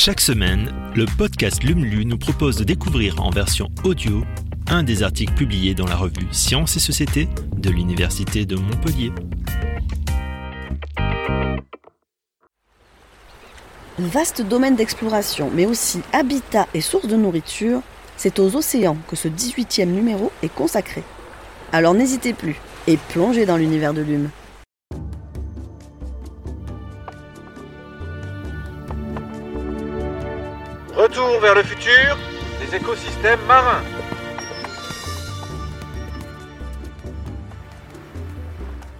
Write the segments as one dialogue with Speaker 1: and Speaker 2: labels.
Speaker 1: Chaque semaine, le podcast LUMLU nous propose de découvrir en version audio un des articles publiés dans la revue Sciences et Société de l'Université de Montpellier.
Speaker 2: Vaste domaine d'exploration, mais aussi habitat et source de nourriture, c'est aux océans que ce 18e numéro est consacré. Alors n'hésitez plus et plongez dans l'univers de l'hume.
Speaker 3: Retour vers le futur des écosystèmes marins.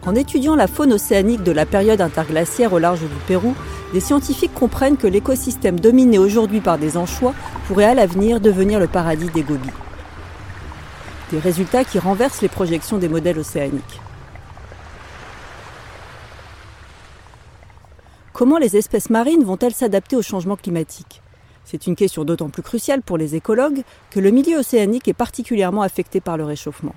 Speaker 4: En étudiant la faune océanique de la période interglaciaire au large du Pérou, les scientifiques comprennent que l'écosystème dominé aujourd'hui par des anchois pourrait à l'avenir devenir le paradis des gobies. Des résultats qui renversent les projections des modèles océaniques. Comment les espèces marines vont-elles s'adapter au changement climatique? C'est une question d'autant plus cruciale pour les écologues que le milieu océanique est particulièrement affecté par le réchauffement.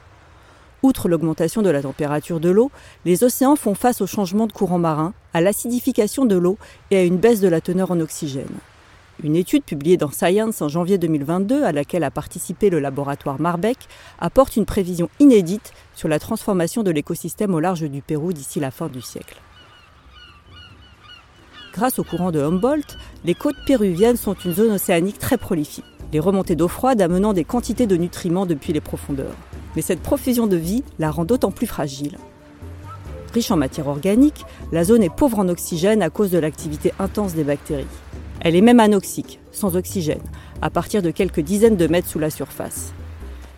Speaker 4: Outre l'augmentation de la température de l'eau, les océans font face au changement de courant marin, à l'acidification de l'eau et à une baisse de la teneur en oxygène. Une étude publiée dans Science en janvier 2022, à laquelle a participé le laboratoire Marbeck, apporte une prévision inédite sur la transformation de l'écosystème au large du Pérou d'ici la fin du siècle. Grâce au courant de Humboldt, les côtes péruviennes sont une zone océanique très prolifique, les remontées d'eau froide amenant des quantités de nutriments depuis les profondeurs mais cette profusion de vie la rend d'autant plus fragile. Riche en matière organique, la zone est pauvre en oxygène à cause de l'activité intense des bactéries. Elle est même anoxique, sans oxygène, à partir de quelques dizaines de mètres sous la surface.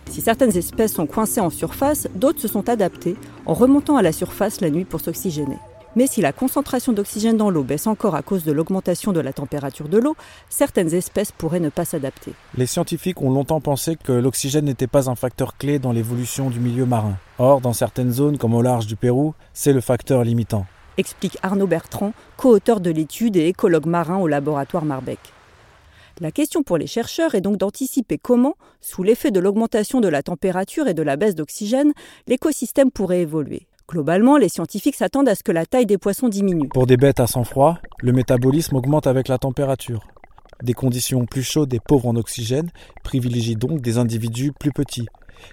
Speaker 4: Si certaines espèces sont coincées en surface, d'autres se sont adaptées en remontant à la surface la nuit pour s'oxygéner. Mais si la concentration d'oxygène dans l'eau baisse encore à cause de l'augmentation de la température de l'eau, certaines espèces pourraient ne pas s'adapter.
Speaker 5: Les scientifiques ont longtemps pensé que l'oxygène n'était pas un facteur clé dans l'évolution du milieu marin. Or, dans certaines zones, comme au large du Pérou, c'est le facteur limitant.
Speaker 4: Explique Arnaud Bertrand, co-auteur de l'étude et écologue marin au laboratoire Marbeck. La question pour les chercheurs est donc d'anticiper comment, sous l'effet de l'augmentation de la température et de la baisse d'oxygène, l'écosystème pourrait évoluer. Globalement, les scientifiques s'attendent à ce que la taille des poissons diminue.
Speaker 5: Pour des bêtes à sang froid, le métabolisme augmente avec la température. Des conditions plus chaudes et pauvres en oxygène privilégient donc des individus plus petits,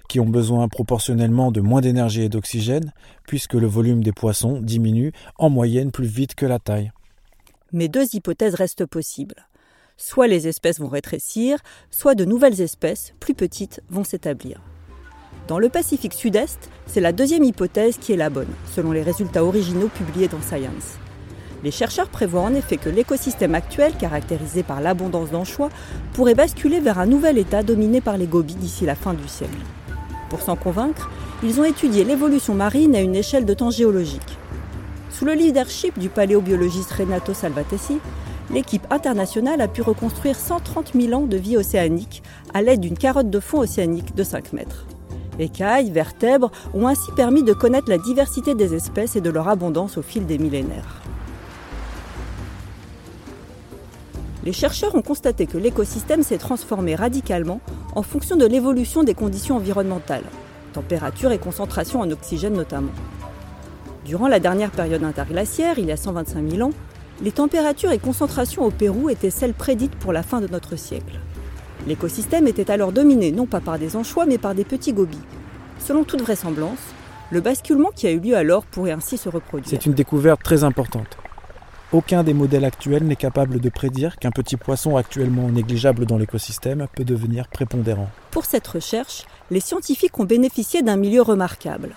Speaker 5: qui ont besoin proportionnellement de moins d'énergie et d'oxygène, puisque le volume des poissons diminue en moyenne plus vite que la taille.
Speaker 4: Mais deux hypothèses restent possibles. Soit les espèces vont rétrécir, soit de nouvelles espèces, plus petites, vont s'établir. Dans le Pacifique Sud-Est, c'est la deuxième hypothèse qui est la bonne, selon les résultats originaux publiés dans Science. Les chercheurs prévoient en effet que l'écosystème actuel, caractérisé par l'abondance d'anchois, pourrait basculer vers un nouvel état dominé par les gobies d'ici la fin du siècle. Pour s'en convaincre, ils ont étudié l'évolution marine à une échelle de temps géologique. Sous le leadership du paléobiologiste Renato Salvatesi, l'équipe internationale a pu reconstruire 130 000 ans de vie océanique à l'aide d'une carotte de fond océanique de 5 mètres. Écailles, vertèbres ont ainsi permis de connaître la diversité des espèces et de leur abondance au fil des millénaires. Les chercheurs ont constaté que l'écosystème s'est transformé radicalement en fonction de l'évolution des conditions environnementales, température et concentration en oxygène notamment. Durant la dernière période interglaciaire, il y a 125 000 ans, les températures et concentrations au Pérou étaient celles prédites pour la fin de notre siècle. L'écosystème était alors dominé non pas par des anchois mais par des petits gobies. Selon toute vraisemblance, le basculement qui a eu lieu alors pourrait ainsi se reproduire.
Speaker 5: C'est une découverte très importante. Aucun des modèles actuels n'est capable de prédire qu'un petit poisson actuellement négligeable dans l'écosystème peut devenir prépondérant.
Speaker 4: Pour cette recherche, les scientifiques ont bénéficié d'un milieu remarquable.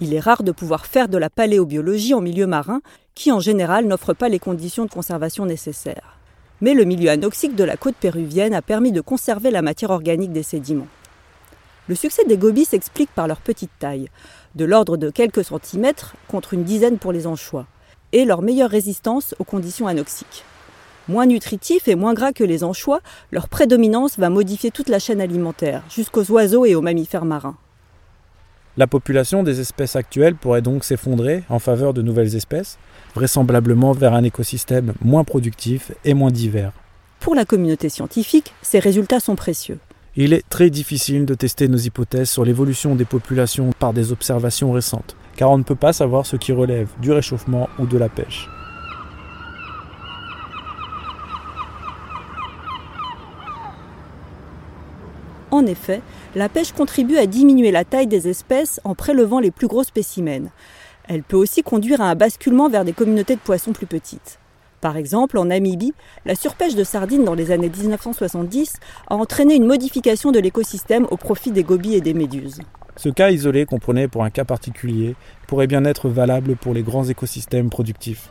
Speaker 4: Il est rare de pouvoir faire de la paléobiologie en milieu marin, qui en général n'offre pas les conditions de conservation nécessaires mais le milieu anoxique de la côte péruvienne a permis de conserver la matière organique des sédiments. Le succès des gobies s'explique par leur petite taille, de l'ordre de quelques centimètres contre une dizaine pour les anchois, et leur meilleure résistance aux conditions anoxiques. Moins nutritifs et moins gras que les anchois, leur prédominance va modifier toute la chaîne alimentaire, jusqu'aux oiseaux et aux mammifères marins.
Speaker 5: La population des espèces actuelles pourrait donc s'effondrer en faveur de nouvelles espèces, vraisemblablement vers un écosystème moins productif et moins divers.
Speaker 4: Pour la communauté scientifique, ces résultats sont précieux.
Speaker 5: Il est très difficile de tester nos hypothèses sur l'évolution des populations par des observations récentes, car on ne peut pas savoir ce qui relève du réchauffement ou de la pêche.
Speaker 4: En effet, la pêche contribue à diminuer la taille des espèces en prélevant les plus gros spécimens. Elle peut aussi conduire à un basculement vers des communautés de poissons plus petites. Par exemple, en Namibie, la surpêche de sardines dans les années 1970 a entraîné une modification de l'écosystème au profit des gobies et des méduses.
Speaker 5: Ce cas isolé qu'on prenait pour un cas particulier pourrait bien être valable pour les grands écosystèmes productifs.